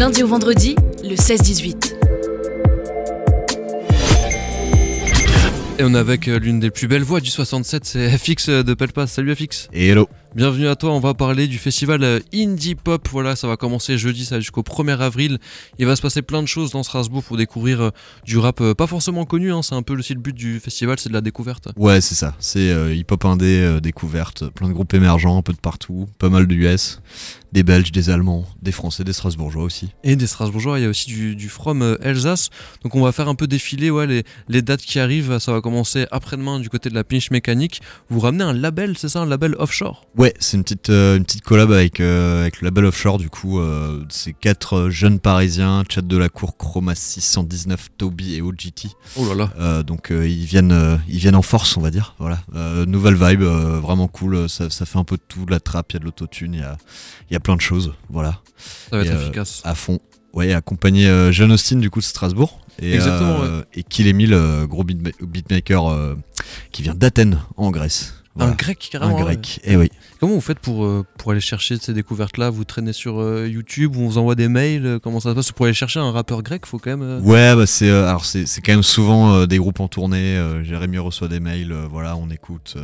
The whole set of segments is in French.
lundi au vendredi, le 16-18. Et on est avec euh, l'une des plus belles voix du 67, c'est FX de Pelpas. Salut FX. Et hello. Bienvenue à toi, on va parler du festival euh, Indie Pop. Voilà, ça va commencer jeudi, ça va jusqu'au 1er avril. Il va se passer plein de choses dans Strasbourg pour découvrir euh, du rap pas forcément connu. Hein. C'est un peu aussi le but du festival, c'est de la découverte. Ouais, c'est ça. C'est hip-hop indé, découverte, plein de groupes émergents, un peu de partout, pas mal de US des Belges, des Allemands, des Français, des Strasbourgeois aussi. Et des Strasbourgeois, il y a aussi du, From euh, Alsace. Donc on va faire un peu défiler ouais, les, les, dates qui arrivent. Ça va commencer après-demain du côté de la pinche mécanique. Vous ramenez un label, c'est ça, un label offshore? Ouais, c'est une petite, euh, une petite collab avec, euh, avec le label offshore. Du coup, c'est quatre jeunes parisiens, Chat de la Cour, Chroma 619, Toby et OGT. Oh là là. donc ils, viennent, ils viennent en force, on va dire. Voilà. nouvelle vibe, vraiment cool. Ça, ça, fait un peu de tout, de la trappe, il y a de l'autotune, il y a, y a plein de choses, voilà. Ça va être euh, efficace. À fond. Ouais, accompagné euh, John Austin du coup de Strasbourg. Et, Exactement. Euh, et Kill Emile, gros beatmaker qui vient d'Athènes en Grèce. Un grec carrément. Un grec, et eh oui. Comment vous faites pour, pour aller chercher ces découvertes-là? Vous traînez sur YouTube ou on vous envoie des mails Comment ça se passe? Pour aller chercher un rappeur grec, faut quand même. Ouais, bah c'est alors c'est quand même souvent des groupes en tournée. Jérémy reçoit des mails, voilà, on écoute.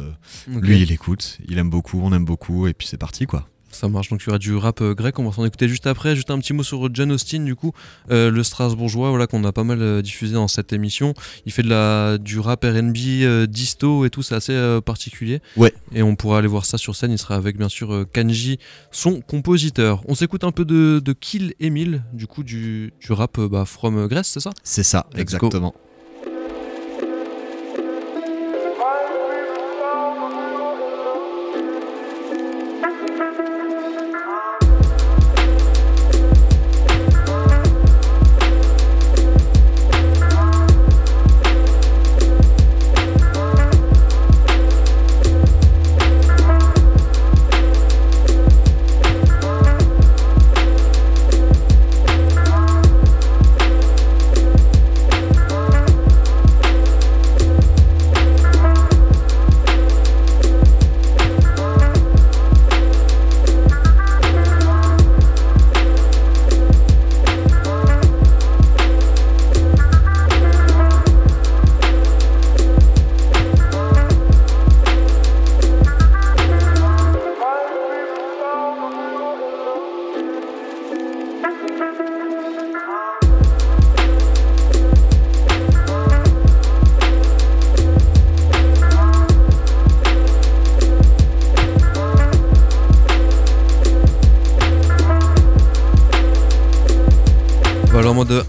Lui, il écoute, il aime beaucoup, on aime beaucoup, et puis c'est parti quoi. Ça marche, donc il y aura du rap euh, grec, on va s'en écouter juste après. Juste un petit mot sur John Austin, du coup, euh, le Strasbourgeois, voilà, qu'on a pas mal euh, diffusé dans cette émission. Il fait de la, du rap RB, disto et tout, c'est assez particulier. Ouais. Et on pourra aller voir ça sur scène, il sera avec bien sûr Kanji, son compositeur. On s'écoute un peu de, Kill Emile, du coup, du, du rap bah, from Grèce, c'est ça? C'est ça, exactement.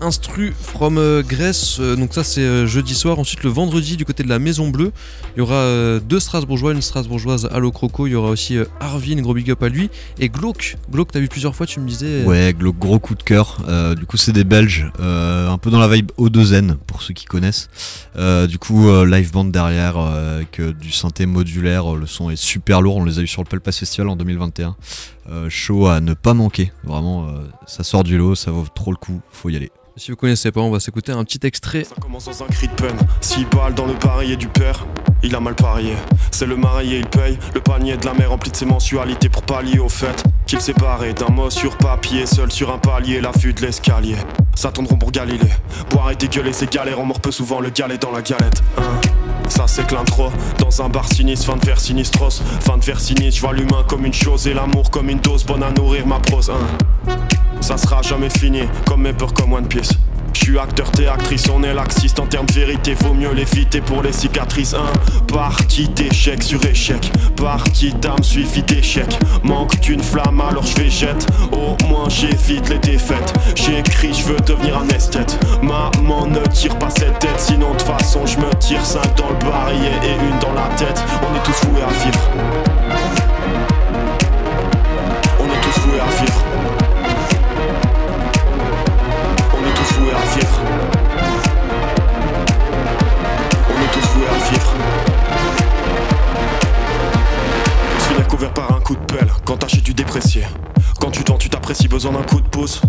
Instru from euh, Grèce. Euh, donc ça c'est euh, jeudi soir. Ensuite le vendredi du côté de la Maison Bleue, il y aura deux Strasbourgeois, une Strasbourgeoise Allo Croco. Il y aura aussi Arvin, gros big up à lui. Et Glauque. Glauque, t'as vu plusieurs fois, tu me disais. Ouais, Glauque, gros coup de cœur. du coup c'est des Belges, un peu dans la vibe O2N pour ceux qui connaissent. du coup live band derrière avec du synthé modulaire. Le son est super lourd. On les a eu sur le Pelpas Festival en 2021. Show à ne pas manquer. Vraiment, ça sort du lot, ça vaut trop le coup. Faut y aller. Si vous connaissez pas, on va s'écouter un petit extrait. Ça commence dans un cri de peine. Six balles dans le parier du père, il a mal parié. C'est le marié, il paye. Le panier de la mère rempli de ses mensualités pour pallier au fait qu'il s'est barré d'un mot sur papier, seul sur un palier, l'affût de l'escalier. S'attendront pour Galilée. Boire et dégueuler, c'est galère, on mord peu souvent le galet dans la galette. Hein. Ça s'éclate trop dans un bar sinistre, fin de vers sinistros, fin de vers sinistre, je vois l'humain comme une chose et l'amour comme une dose bonne à nourrir ma prose. Hein. Ça sera jamais fini, comme mes peurs comme One Piece. Je suis acteur, t'es actrice, on est laxiste en termes de vérité, vaut mieux l'éviter pour les cicatrices. Un parti d'échec sur échec, partie d'âme suivi d'échec. Manque d'une flamme, alors je vais jette. Au moins j'évite les défaites. J'écris, je veux devenir un esthète. Maman ne tire pas cette tête, sinon de façon je me tire 5 dans le barillet et une dans la tête. On est tous voués à vivre. Quand t'achètes du déprécié. Quand tu tends, tu t'apprécies, besoin d'un coup de pouce.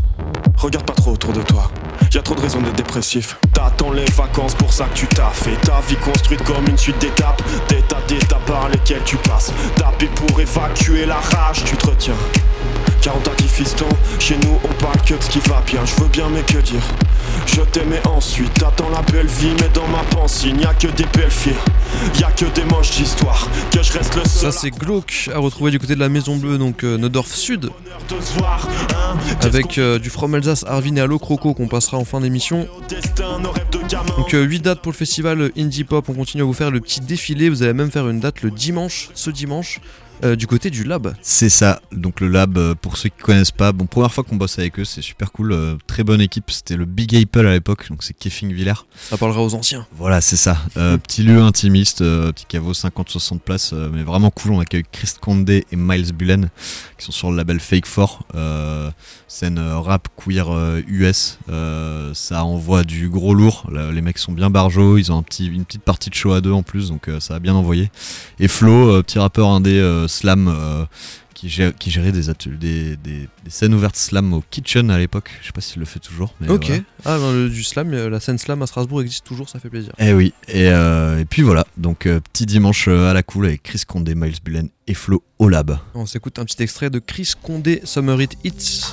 Regarde pas trop autour de toi. Y'a trop de raisons d'être dépressif. T'attends les vacances pour ça que tu t'as fait. Ta vie construite comme une suite d'étapes. D'états d'étapes par lesquelles tu passes. Taper pour évacuer la rage, tu te retiens car on t'a dit fiston. Chez nous, on parle que de ce qui va bien. Je veux bien, mais que dire Je t'aimais ensuite, t'attends la belle vie, mais dans ma pensée, n'y a que des belles filles. Y a que des moches d'histoire, que je reste le seul. Ça, c'est Glauque à retrouver du côté de la Maison Bleue, donc euh, Neudorf Sud, avec euh, du From Alsace, Arvin et Allo Croco qu'on passera en fin d'émission. Donc 8 dates pour le festival Indie Pop, on continue à vous faire le petit défilé, vous allez même faire une date le dimanche, ce dimanche, euh, du côté du Lab. C'est ça, donc le lab, euh, pour ceux qui connaissent pas, bon, première fois qu'on bosse avec eux, c'est super cool, euh, très bonne équipe, c'était le Big Apple à l'époque, donc c'est Keffing Villers. Ça parlera aux anciens. Voilà, c'est ça, petit lieu intimiste, petit caveau 50-60 places, mais vraiment cool, on accueille Chris Condé et Miles Bullen, qui sont sur le label Fake 4, euh, scène rap queer US, ça envoie du gros lourd, Là, les mecs sont bien barjots, ils ont un petit, une petite partie de show à deux en plus, donc ça a bien envoyé. Et Flo, petit rappeur indé slam euh, qui, gère- qui gérait des, ateliers, des, des- des scènes ouvertes slam au Kitchen à l'époque. Je sais pas s'il le fait toujours. Mais ok. voilà. Ah, ben, le- du slam, euh, la scène slam à Strasbourg existe toujours, ça fait plaisir. Eh oui, et, euh, et puis voilà, donc petit dimanche à la cool avec Chris Condé, Miles Bullen et Flo au lab. On s'écoute un petit extrait de Chris Condé, Summer Hit Hits.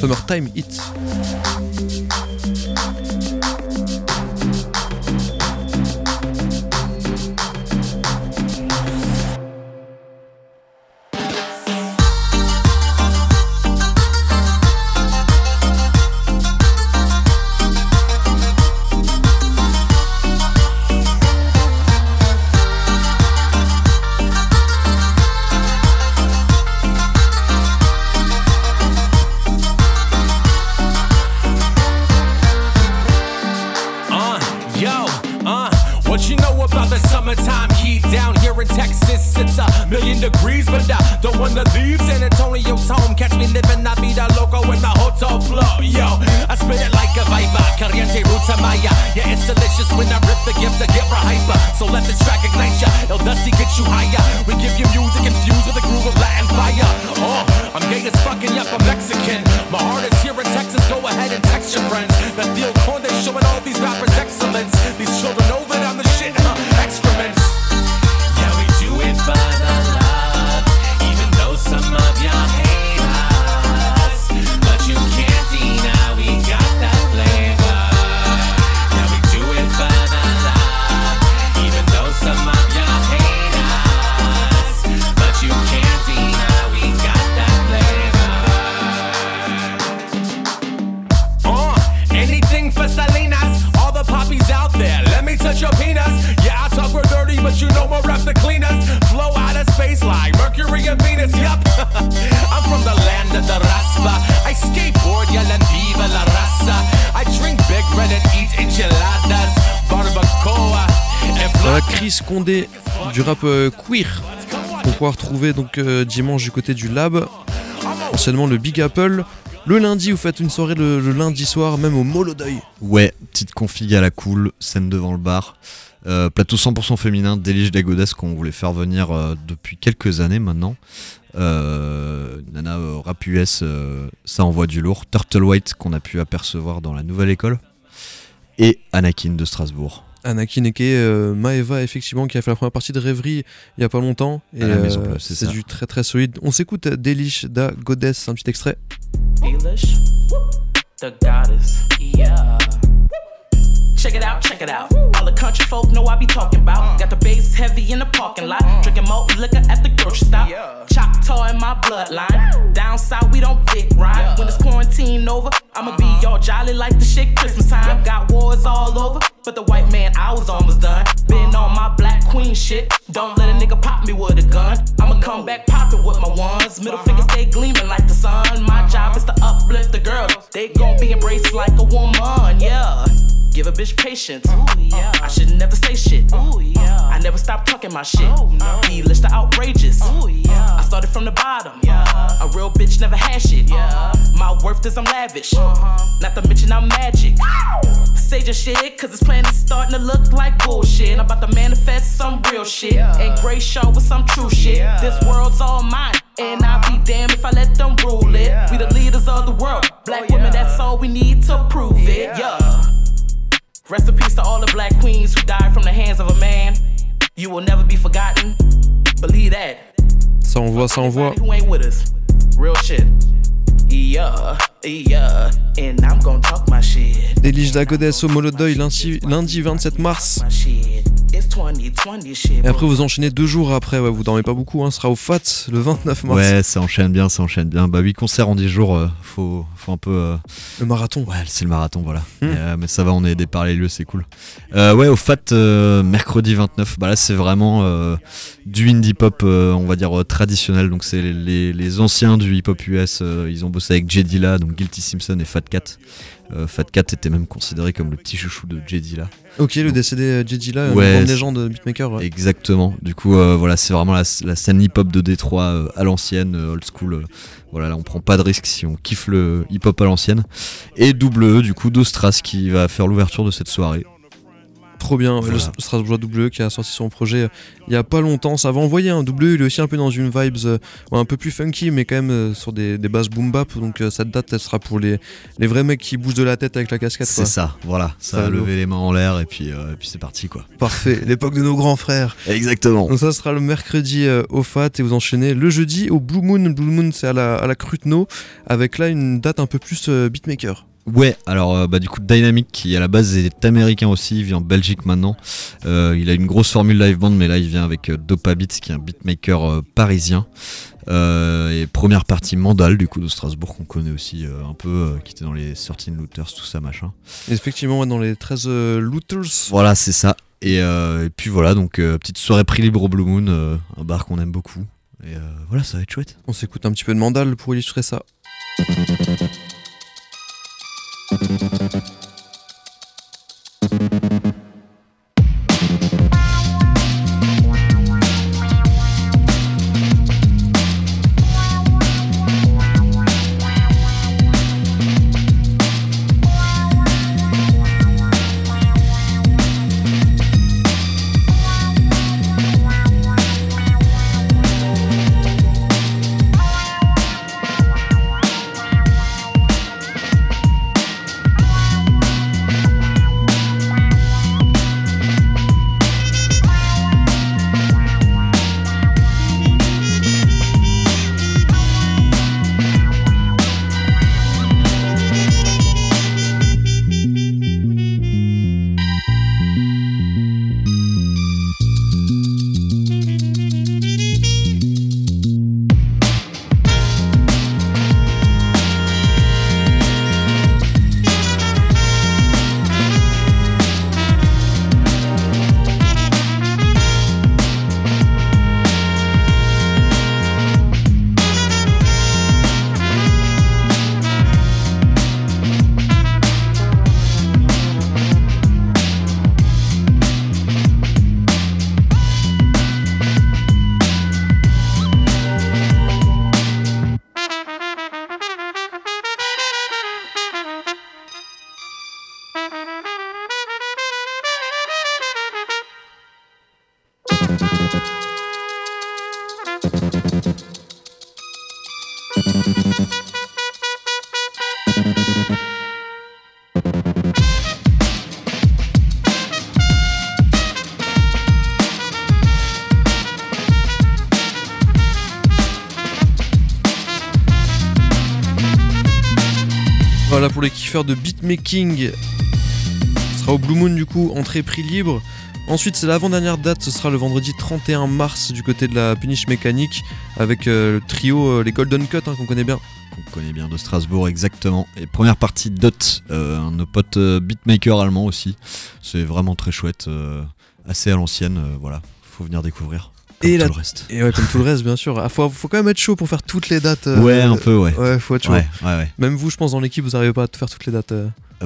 Summertime Hits. Floor. Yo, I spit it like a viper, caliente ruta maya. Yeah, it's delicious when I rip the gift to get hyper. So let this track ignite ya. El Dusty get you higher. Chris Condé du rap euh, queer qu'on pourra retrouver donc euh, dimanche du côté du Lab, anciennement le Big Apple. Le lundi, vous faites une soirée le, lundi soir, même au Molodeuil. Ouais, petite config à la cool, scène devant le bar. Euh, plateau 100% féminin d'Elige Dagodes qu'on voulait faire venir depuis quelques années maintenant. Nana rap US, ça envoie du lourd. Turtle White qu'on a pu apercevoir dans la nouvelle école. Et Anakin de Strasbourg. Anakin Eke, euh, Maeva, effectivement, qui a fait la première partie de Rêverie il y a pas longtemps. Et À la Maison euh, c'est du très très solide. On s'écoute Delish da Goddess, un petit extrait. Elish, the goddess. Yeah. Check it out, check it out. All the country folk know I be talking about. Got the bass heavy in the parking lot. Drinking malt liquor at the grocery stop. Choctaw in my bloodline. Down south, we don't dick ride. When it's quarantine over, I'ma be uh-huh. y'all jolly like the shit Christmas time. Got wars all over, but the white man, I was almost done. Been uh-huh. on my black queen shit. Don't let a nigga pop me with a gun. I'ma come back poppin' with my ones. Middle uh-huh. finger stay gleaming like the sun. My job is to uplift the girls. They gon' be embraced like a woman. Give a bitch patience. I should never say shit. I never stop talking my shit. Be list of outrageous. I started from the bottom. A real bitch never had shit. My worth is I'm lavish. Not to mention I'm magic. Say your shit, cause this plan is starting to look like bullshit. I'm about to manifest some real shit. And Gray show with some true shit. This world's all mine. And I'll be damned if I let them rule it. We the leaders of the world. Black women, that's all we need to prove it. Yeah. Rest in peace to all the black queens who died from the hands of a man. You will never be forgotten. Believe that. Ça envoie, ça envoie. Everybody Who ain't with us? Real shit. Yeah, yeah, and I'm gonna talk my shit. Délige d'Agodes au Molodoy lundi, lundi 27 mars. My shit. It's 2020 shit. Et après vous enchaînez deux jours après, ouais, vous dormez pas beaucoup, hein, ce sera au FAT le 29 mars. Ouais, ça enchaîne bien, ça enchaîne bien. Bah, 8 concerts en 10 jours, euh, faut, faut un peu. euh, Le marathon. Ouais, c'est le marathon, voilà. Hmm. Mais, euh, mais ça va, on est aidé par les lieux, c'est cool. Euh, ouais, au FAT, euh, mercredi 29, bah là, c'est vraiment euh, du indie pop, euh, on va dire euh, traditionnel. Donc, c'est les, les anciens du hip hop US. euh, ils ont bossé avec J. Dilla, donc Guilty Simpson et Fat Cat. Euh, Fat Cat était même considéré comme le petit chouchou de J. Dilla. Ok, le décédé euh, JJ là, Ouais, une légende beatmaker. ouais. Exactement. Du coup, euh, voilà, c'est vraiment la, la scène hip-hop de Détroit euh, à l'ancienne, euh, old school. euh, voilà, là, on prend pas de risque si on kiffe le hip-hop à l'ancienne. Et double E, du coup, d'Ostras qui va faire l'ouverture de cette soirée. Trop bien, Voilà. le Strasbourgeois WE qui a sorti son projet euh, il y a pas longtemps. Ça va envoyer un WE, il est aussi un peu dans une vibes euh, un peu plus funky, mais quand même euh, sur des, des bases boom bap. Donc euh, cette date, elle sera pour les, les vrais mecs qui bougent de la tête avec la casquette. C'est ça, voilà. Ça lourd. lever les mains en l'air et puis, et puis c'est parti, quoi. Parfait, l'époque de nos grands frères. Exactement. Donc ça sera le mercredi au FAT et vous enchaînez le jeudi au Blue Moon. Blue Moon c'est à la, à la Cruteno avec là une date un peu plus beatmaker. Ouais, alors euh, bah du coup Dynamic qui à la base est américain aussi, il vit en Belgique maintenant. Euh, il a une grosse formule live band, mais là il vient avec euh, Dopa Beats qui est un beatmaker euh, parisien. Et première partie Mandal du coup de Strasbourg qu'on connaît aussi un peu, qui était dans les 13 Looters, tout ça machin. Effectivement, dans les 13 euh, Looters. Voilà, c'est ça. Et, et puis voilà, donc petite soirée prix libre au Blue Moon, un bar qu'on aime beaucoup. Et voilà, ça va être chouette. On s'écoute un petit peu de Mandal pour illustrer ça. Thank you. Voilà pour les kiffeurs de beatmaking. Ce sera au Blue Moon du coup, entrée prix libre. Ensuite, c'est l'avant-dernière date, ce sera le vendredi 31 mars du côté de la Punish Mécanique avec euh, le trio, euh, les Golden Cut hein, qu'on connaît bien. qu'on connaît bien de Strasbourg exactement. Et première partie Dot, euh, nos potes beatmaker allemand aussi. C'est vraiment très chouette, assez à l'ancienne, voilà, faut venir découvrir. Comme Et tout la- le reste. Et ouais, comme tout le reste, bien sûr. Ah, faut, faut quand même être chaud pour faire toutes les dates. ouais, un peu, ouais. Ouais, faut être chaud. Ouais, ouais, ouais. Même vous, je pense, dans l'équipe, vous n'arrivez pas à faire toutes les dates.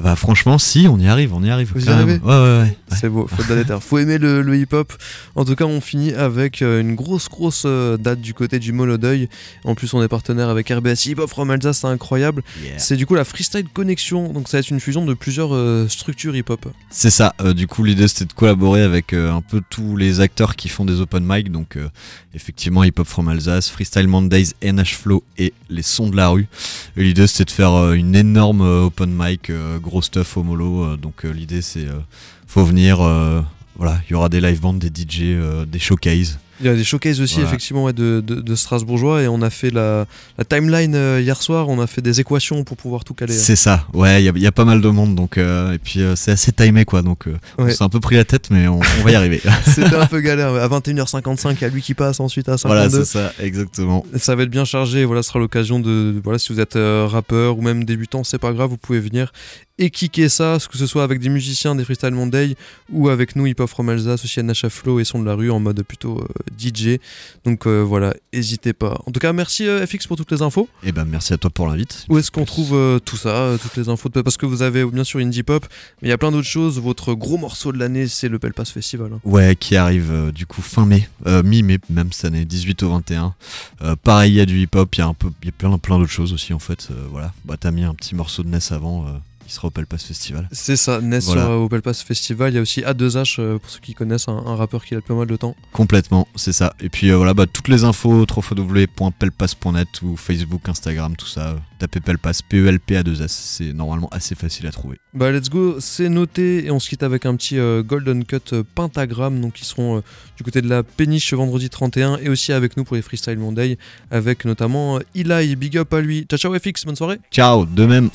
Bah franchement, si, on y arrive, on y arrive. Vous y même. Ouais, ouais, ouais. C'est beau, faut terre. Faut aimer le, le hip-hop. En tout cas, on finit avec euh, une grosse, grosse euh, date du côté du Molodeuil. En plus, on est partenaire avec RBS Hip Hop from Alsace, c'est incroyable. Yeah. C'est du coup la Freestyle Connection. Donc, ça va être une fusion de plusieurs euh, structures hip-hop. C'est ça, euh, du coup l'idée c'était de collaborer avec euh, un peu tous les acteurs qui font des open mic, donc effectivement Hip Hop from Alsace, Freestyle Mondays, NH Flow et les sons de la rue. L'idée c'était de faire une énorme open mic, gros stuff au mollo, euh, donc euh, l'idée c'est euh, faut venir, voilà, il y aura des live bands, des DJ, des showcases. Il y a des showcases aussi, Voilà. effectivement, ouais, de, de- de Strasbourgeois. Et on a fait la, la timeline euh, hier soir. On a fait des équations pour pouvoir tout caler. hein. C'est ça, ouais, il y, a- il y a pas mal de monde, donc euh, et puis euh, c'est assez timé quoi, donc on s'est un peu pris la tête, mais on, on va y arriver. C'était un peu galère. À 21h55, il y a lui qui passe, ensuite à 52. voilà, c'est ça, exactement. Ça va être bien chargé. Voilà, ce sera l'occasion de. Voilà, si vous êtes rappeur ou même débutant, c'est pas grave, vous pouvez venir et kicker ça, que ce soit avec des musiciens des Freestyle Monday ou avec nous, Hip Hop From Alsace, aussi à Nacha Flow et Son de la rue en mode plutôt DJ. Donc euh, voilà, n'hésitez pas. En tout cas, merci euh, FX pour toutes les infos. Et ben merci à toi pour l'invite. Où est-ce qu'on trouve euh, tout ça, toutes les infos de- Parce que vous avez bien sûr Indie Pop, mais il y a plein d'autres choses. Votre gros morceau de l'année, c'est le Pelpas Festival. hein. Ouais, qui arrive du coup fin mai, mi-mai même cette année, 18 au 21. Euh, pareil, il y a du hip-hop, il y a un peu, il y a plein, plein d'autres choses aussi en fait. voilà, bah t'as mis un petit morceau de Ness avant, il sera au Pelpas Festival. C'est ça, Ness Voilà. sur, euh, au Pelpas Festival. Il y a aussi A2H, euh, pour ceux qui connaissent, un, un rappeur qui a depuis pas mal de temps. Complètement, c'est ça. Et puis euh, voilà, bah, toutes les infos, www.pelpas.net ou Facebook, Instagram, tout ça. tapez Pelpas, P-E-L-P-A-2-S, c'est normalement assez facile à trouver. Bah let's go, c'est noté et on se quitte avec un petit euh, Golden Cut Pentagram, donc ils seront euh, du côté de la péniche vendredi 31 et aussi avec nous pour les Freestyle Monday avec notamment euh, Eli, big up à lui. Ciao ciao FX, bonne soirée Ciao, de même.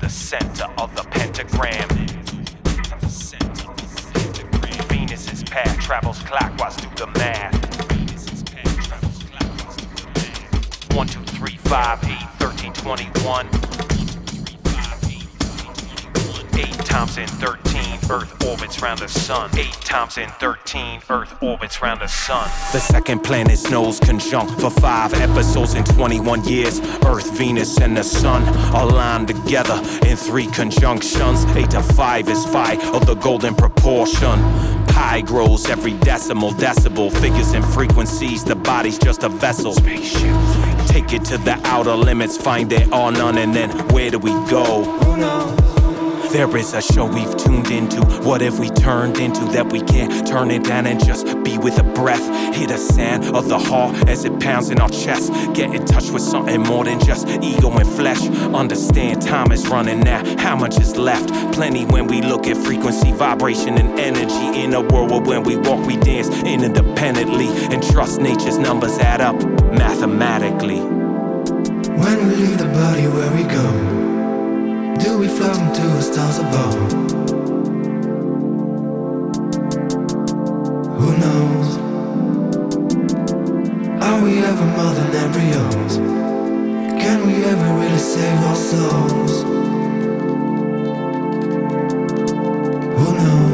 The center of the pentagram. Venus's path travels clockwise through the math. One, two, three, five, eight, thirteen, twenty-one. Eight times in thirteen, Earth orbits round the sun. Eight times in thirteen, Earth orbits round the sun. The second planet's nose conjunct for five episodes in 21 years. Earth, Venus, and the Sun aligned together in three conjunctions. Eight to five is phi of the golden proportion. Pi grows every decimal decibel. Figures and frequencies, the body's just a vessel. Spaceship. Take it to the outer limits, find there are none, and then where do we go? There is a show we've tuned into. What have we turned into that we can't turn it down and just be with a breath? Hear the sound of the heart as it pounds in our chest. Get in touch with something more than just ego and flesh. Understand time is running out. How much is left? Plenty when we look at frequency, vibration, and energy. In a world where when we walk, we dance independently and trust nature's numbers add up mathematically. When we leave the body, where we go? Do we float into the stars above? Who knows? Are we ever more than embryos? Can we ever really save our souls? Who knows?